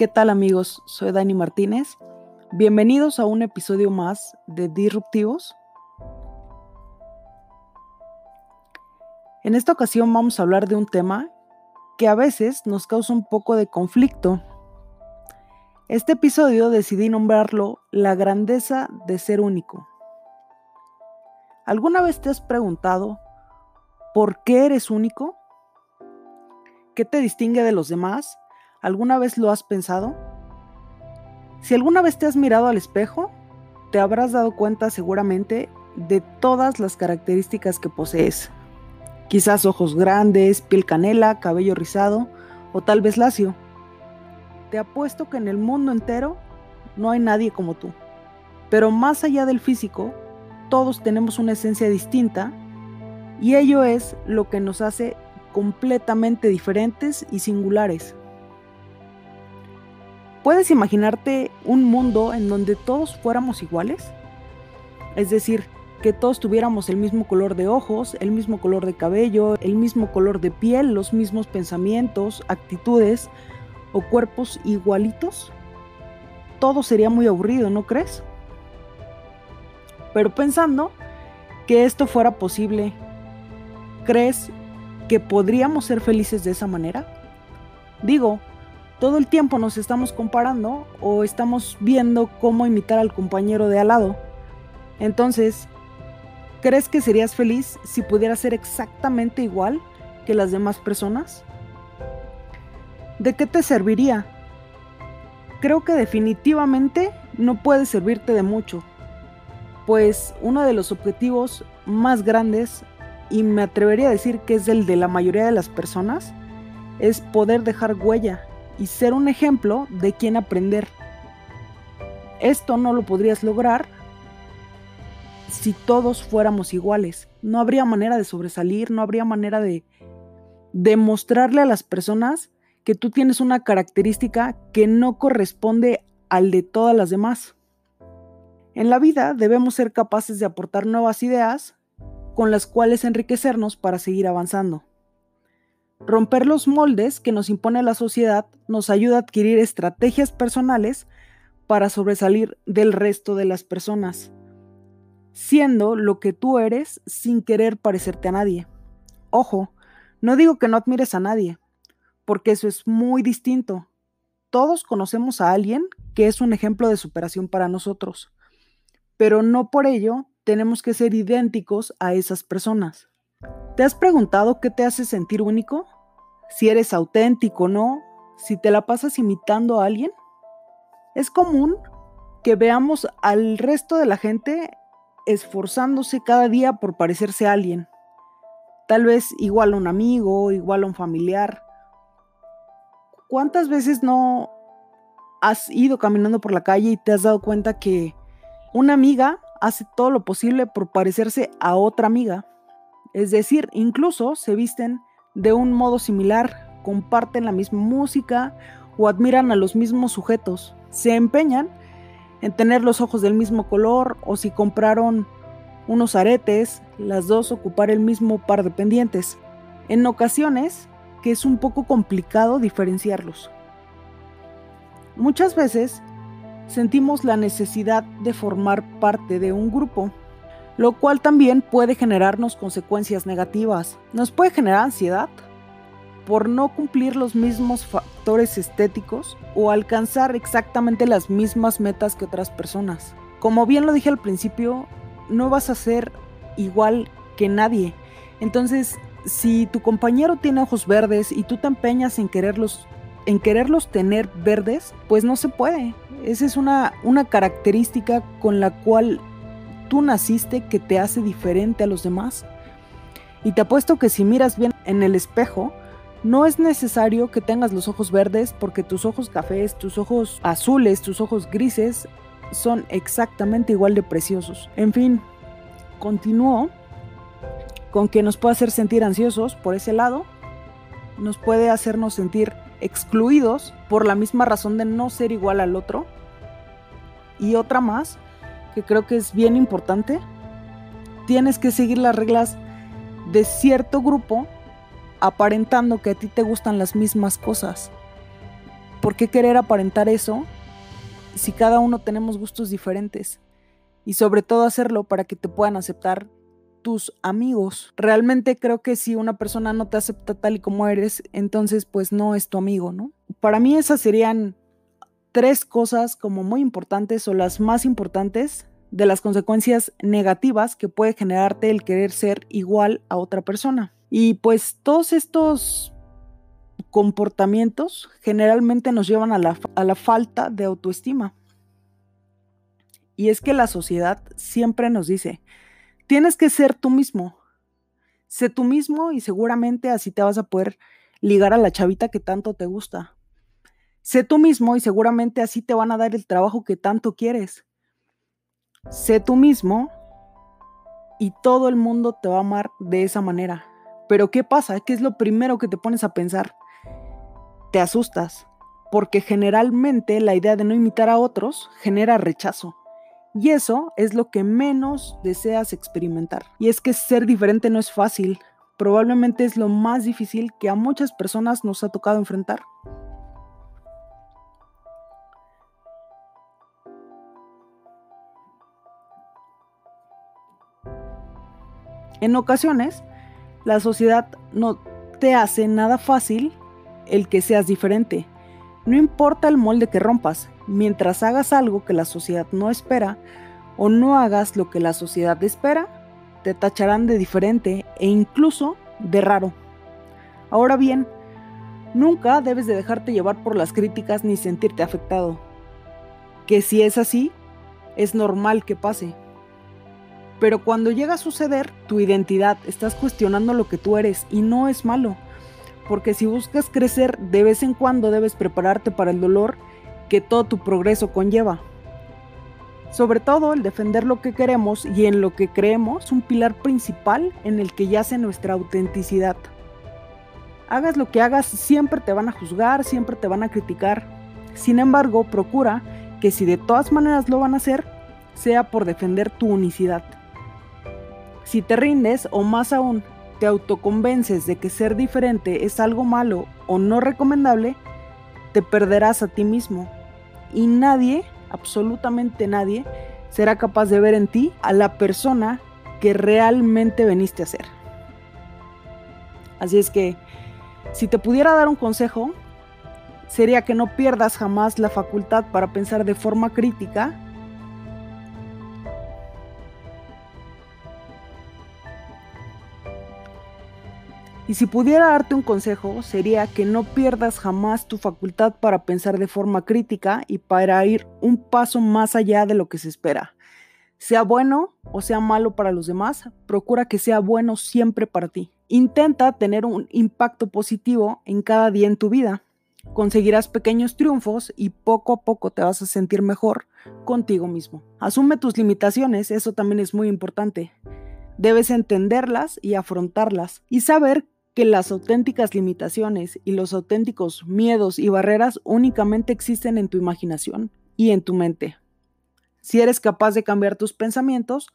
¿Qué tal amigos? Soy Dani Martínez. Bienvenidos a un episodio más de Disruptivos. En esta ocasión vamos a hablar de un tema que a veces nos causa un poco de conflicto. Este episodio decidí nombrarlo La grandeza de ser único. ¿Alguna vez te has preguntado por qué eres único? ¿Qué te distingue de los demás? ¿Alguna vez lo has pensado? Si alguna vez te has mirado al espejo, te habrás dado cuenta seguramente de todas las características que posees. Quizás ojos grandes, piel canela, cabello rizado o tal vez lacio. Te apuesto que en el mundo entero no hay nadie como tú. Pero más allá del físico, todos tenemos una esencia distinta y ello es lo que nos hace completamente diferentes y singulares. ¿Puedes imaginarte un mundo en donde todos fuéramos iguales? Es decir, que todos tuviéramos el mismo color de ojos, el mismo color de cabello, el mismo color de piel, los mismos pensamientos, actitudes o cuerpos igualitos? Todo sería muy aburrido, ¿no crees? Pero pensando que esto fuera posible, ¿crees que podríamos ser felices de esa manera? Digo, todo el tiempo nos estamos comparando o estamos viendo cómo imitar al compañero de al lado. Entonces, ¿crees que serías feliz si pudieras ser exactamente igual que las demás personas? ¿De qué te serviría? Creo que definitivamente no puede servirte de mucho, pues uno de los objetivos más grandes, y me atrevería a decir que es el de la mayoría de las personas, es poder dejar huella y ser un ejemplo de quien aprender. Esto no lo podrías lograr si todos fuéramos iguales. No habría manera de sobresalir, no habría manera de demostrarle a las personas que tú tienes una característica que no corresponde al de todas las demás. En la vida debemos ser capaces de aportar nuevas ideas con las cuales enriquecernos para seguir avanzando. Romper los moldes que nos impone la sociedad nos ayuda a adquirir estrategias personales para sobresalir del resto de las personas, siendo lo que tú eres sin querer parecerte a nadie. Ojo, no digo que no admires a nadie, porque eso es muy distinto. Todos conocemos a alguien que es un ejemplo de superación para nosotros, pero no por ello tenemos que ser idénticos a esas personas. ¿Te has preguntado qué te hace sentir único? Si eres auténtico o no, si te la pasas imitando a alguien. Es común que veamos al resto de la gente esforzándose cada día por parecerse a alguien. Tal vez igual a un amigo, igual a un familiar. ¿Cuántas veces no has ido caminando por la calle y te has dado cuenta que una amiga hace todo lo posible por parecerse a otra amiga? Es decir, incluso se visten de un modo similar, comparten la misma música o admiran a los mismos sujetos. Se empeñan en tener los ojos del mismo color o si compraron unos aretes, las dos ocupar el mismo par de pendientes. En ocasiones, que es un poco complicado diferenciarlos. Muchas veces sentimos la necesidad de formar parte de un grupo, lo cual también puede generarnos consecuencias negativas. Nos puede generar ansiedad por no cumplir los mismos factores estéticos o alcanzar exactamente las mismas metas que otras personas. Como bien lo dije al principio, no vas a ser igual que nadie. Entonces, si tu compañero tiene ojos verdes y tú te empeñas en quererlos en quererlos tener verdes, pues no se puede. Esa es una, una característica con la cual tú naciste que te hace diferente a los demás. Y te apuesto que si miras bien en el espejo, no es necesario que tengas los ojos verdes porque tus ojos cafés, tus ojos azules, tus ojos grises son exactamente igual de preciosos. En fin, continúo con que nos puede hacer sentir ansiosos por ese lado, nos puede hacernos sentir excluidos por la misma razón de no ser igual al otro. Y otra más, que creo que es bien importante. Tienes que seguir las reglas de cierto grupo aparentando que a ti te gustan las mismas cosas. ¿por qué querer aparentar eso si cada uno tenemos gustos diferentes? Y sobre todo hacerlo para que te puedan aceptar tus amigos. Realmente creo que si una persona no te acepta tal y como eres, entonces pues no es tu amigo, ¿no? Para mí esas serían tres cosas como muy importantes o las más importantes de las consecuencias negativas que puede generarte el querer ser igual a otra persona. Y pues todos estos comportamientos generalmente nos llevan a la, a la falta de autoestima. Y es que la sociedad siempre nos dice, tienes que ser tú mismo. Sé tú mismo y seguramente así te vas a poder ligar a la chavita que tanto te gusta. Sé tú mismo y seguramente así te van a dar el trabajo que tanto quieres. Sé tú mismo y todo el mundo te va a amar de esa manera. Pero ¿qué pasa? ¿Qué es lo primero que te pones a pensar? Te asustas, porque generalmente la idea de no imitar a otros genera rechazo. Y eso es lo que menos deseas experimentar. Y es que ser diferente no es fácil. Probablemente es lo más difícil que a muchas personas nos ha tocado enfrentar. En ocasiones, la sociedad no te hace nada fácil el que seas diferente. No importa el molde que rompas, mientras hagas algo que la sociedad no espera o no hagas lo que la sociedad espera, te tacharán de diferente e incluso de raro. Ahora bien, nunca debes de dejarte llevar por las críticas ni sentirte afectado. Que si es así, es normal que pase. Pero cuando llega a suceder tu identidad, estás cuestionando lo que tú eres y no es malo. Porque si buscas crecer, de vez en cuando debes prepararte para el dolor que todo tu progreso conlleva. Sobre todo el defender lo que queremos y en lo que creemos, un pilar principal en el que yace nuestra autenticidad. Hagas lo que hagas, siempre te van a juzgar, siempre te van a criticar. Sin embargo, procura que si de todas maneras lo van a hacer, sea por defender tu unicidad. Si te rindes o más aún te autoconvences de que ser diferente es algo malo o no recomendable, te perderás a ti mismo. Y nadie, absolutamente nadie, será capaz de ver en ti a la persona que realmente veniste a ser. Así es que, si te pudiera dar un consejo, sería que no pierdas jamás la facultad para pensar de forma crítica Y si pudiera darte un consejo, sería que no pierdas jamás tu facultad para pensar de forma crítica y para ir un paso más allá de lo que se espera. Sea bueno o sea malo para los demás, procura que sea bueno siempre para ti. Intenta tener un impacto positivo en cada día en tu vida. Conseguirás pequeños triunfos y poco a poco te vas a sentir mejor contigo mismo. Asume tus limitaciones, eso también es muy importante. Debes entenderlas y afrontarlas y saber que las auténticas limitaciones y los auténticos miedos y barreras únicamente existen en tu imaginación y en tu mente. Si eres capaz de cambiar tus pensamientos,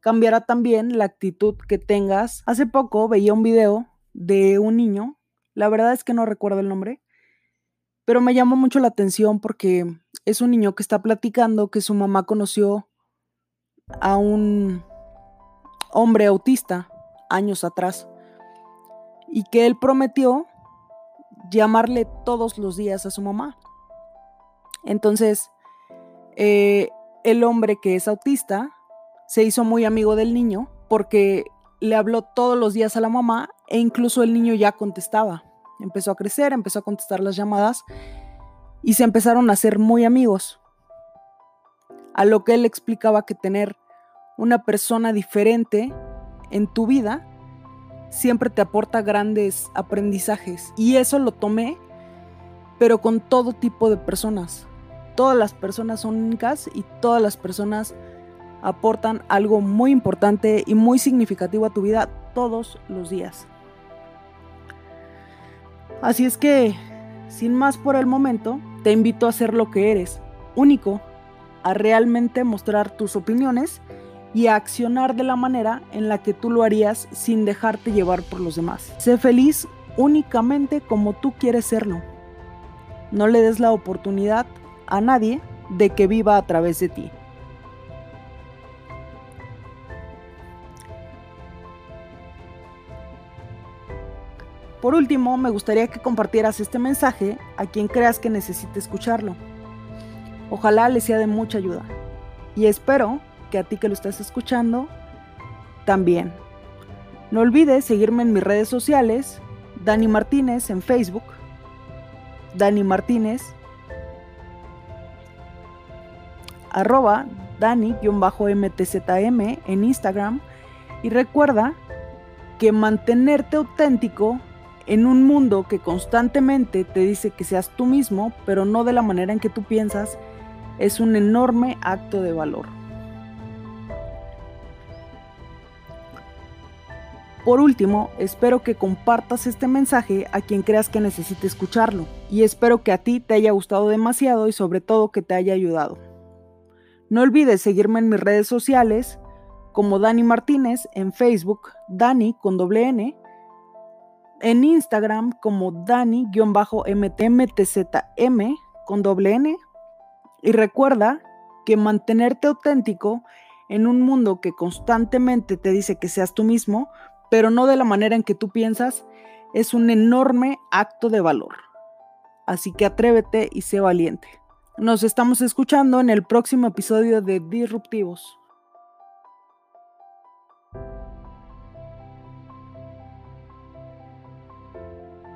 cambiará también la actitud que tengas. Hace poco veía un video de un niño, la verdad es que no recuerdo el nombre, pero me llamó mucho la atención porque es un niño que está platicando que su mamá conoció a un hombre autista años atrás y que él prometió llamarle todos los días a su mamá. Entonces, eh, el hombre que es autista se hizo muy amigo del niño porque le habló todos los días a la mamá e incluso el niño ya contestaba. Empezó a crecer, empezó a contestar las llamadas y se empezaron a ser muy amigos. A lo que él explicaba que tener una persona diferente en tu vida siempre te aporta grandes aprendizajes. Y eso lo tomé, pero con todo tipo de personas. Todas las personas son únicas y todas las personas aportan algo muy importante y muy significativo a tu vida todos los días. Así es que, sin más por el momento, te invito a ser lo que eres, único, a realmente mostrar tus opiniones y a accionar de la manera en la que tú lo harías sin dejarte llevar por los demás. Sé feliz únicamente como tú quieres serlo. no le des la oportunidad a nadie de que viva a través de ti. Por último, me gustaría que compartieras este mensaje a quien creas que necesite escucharlo. Ojalá le sea de mucha ayuda. Y espero que a ti que lo estás escuchando también. No olvides seguirme en mis redes sociales, Dani Martínez en Facebook, Dani Martínez, arroba Dani-MTZM en Instagram y recuerda que mantenerte auténtico en un mundo que constantemente te dice que seas tú mismo, pero no de la manera en que tú piensas, es un enorme acto de valor. Por último, espero que compartas este mensaje a quien creas que necesite escucharlo y espero que a ti te haya gustado demasiado y sobre todo que te haya ayudado. No olvides seguirme en mis redes sociales como Dani Martínez en Facebook, Dani con doble N, en Instagram como Dani-MTMTZM con doble N y recuerda que mantenerte auténtico en un mundo que constantemente te dice que seas tú mismo pero no de la manera en que tú piensas, es un enorme acto de valor. Así que atrévete y sé valiente. Nos estamos escuchando en el próximo episodio de Disruptivos.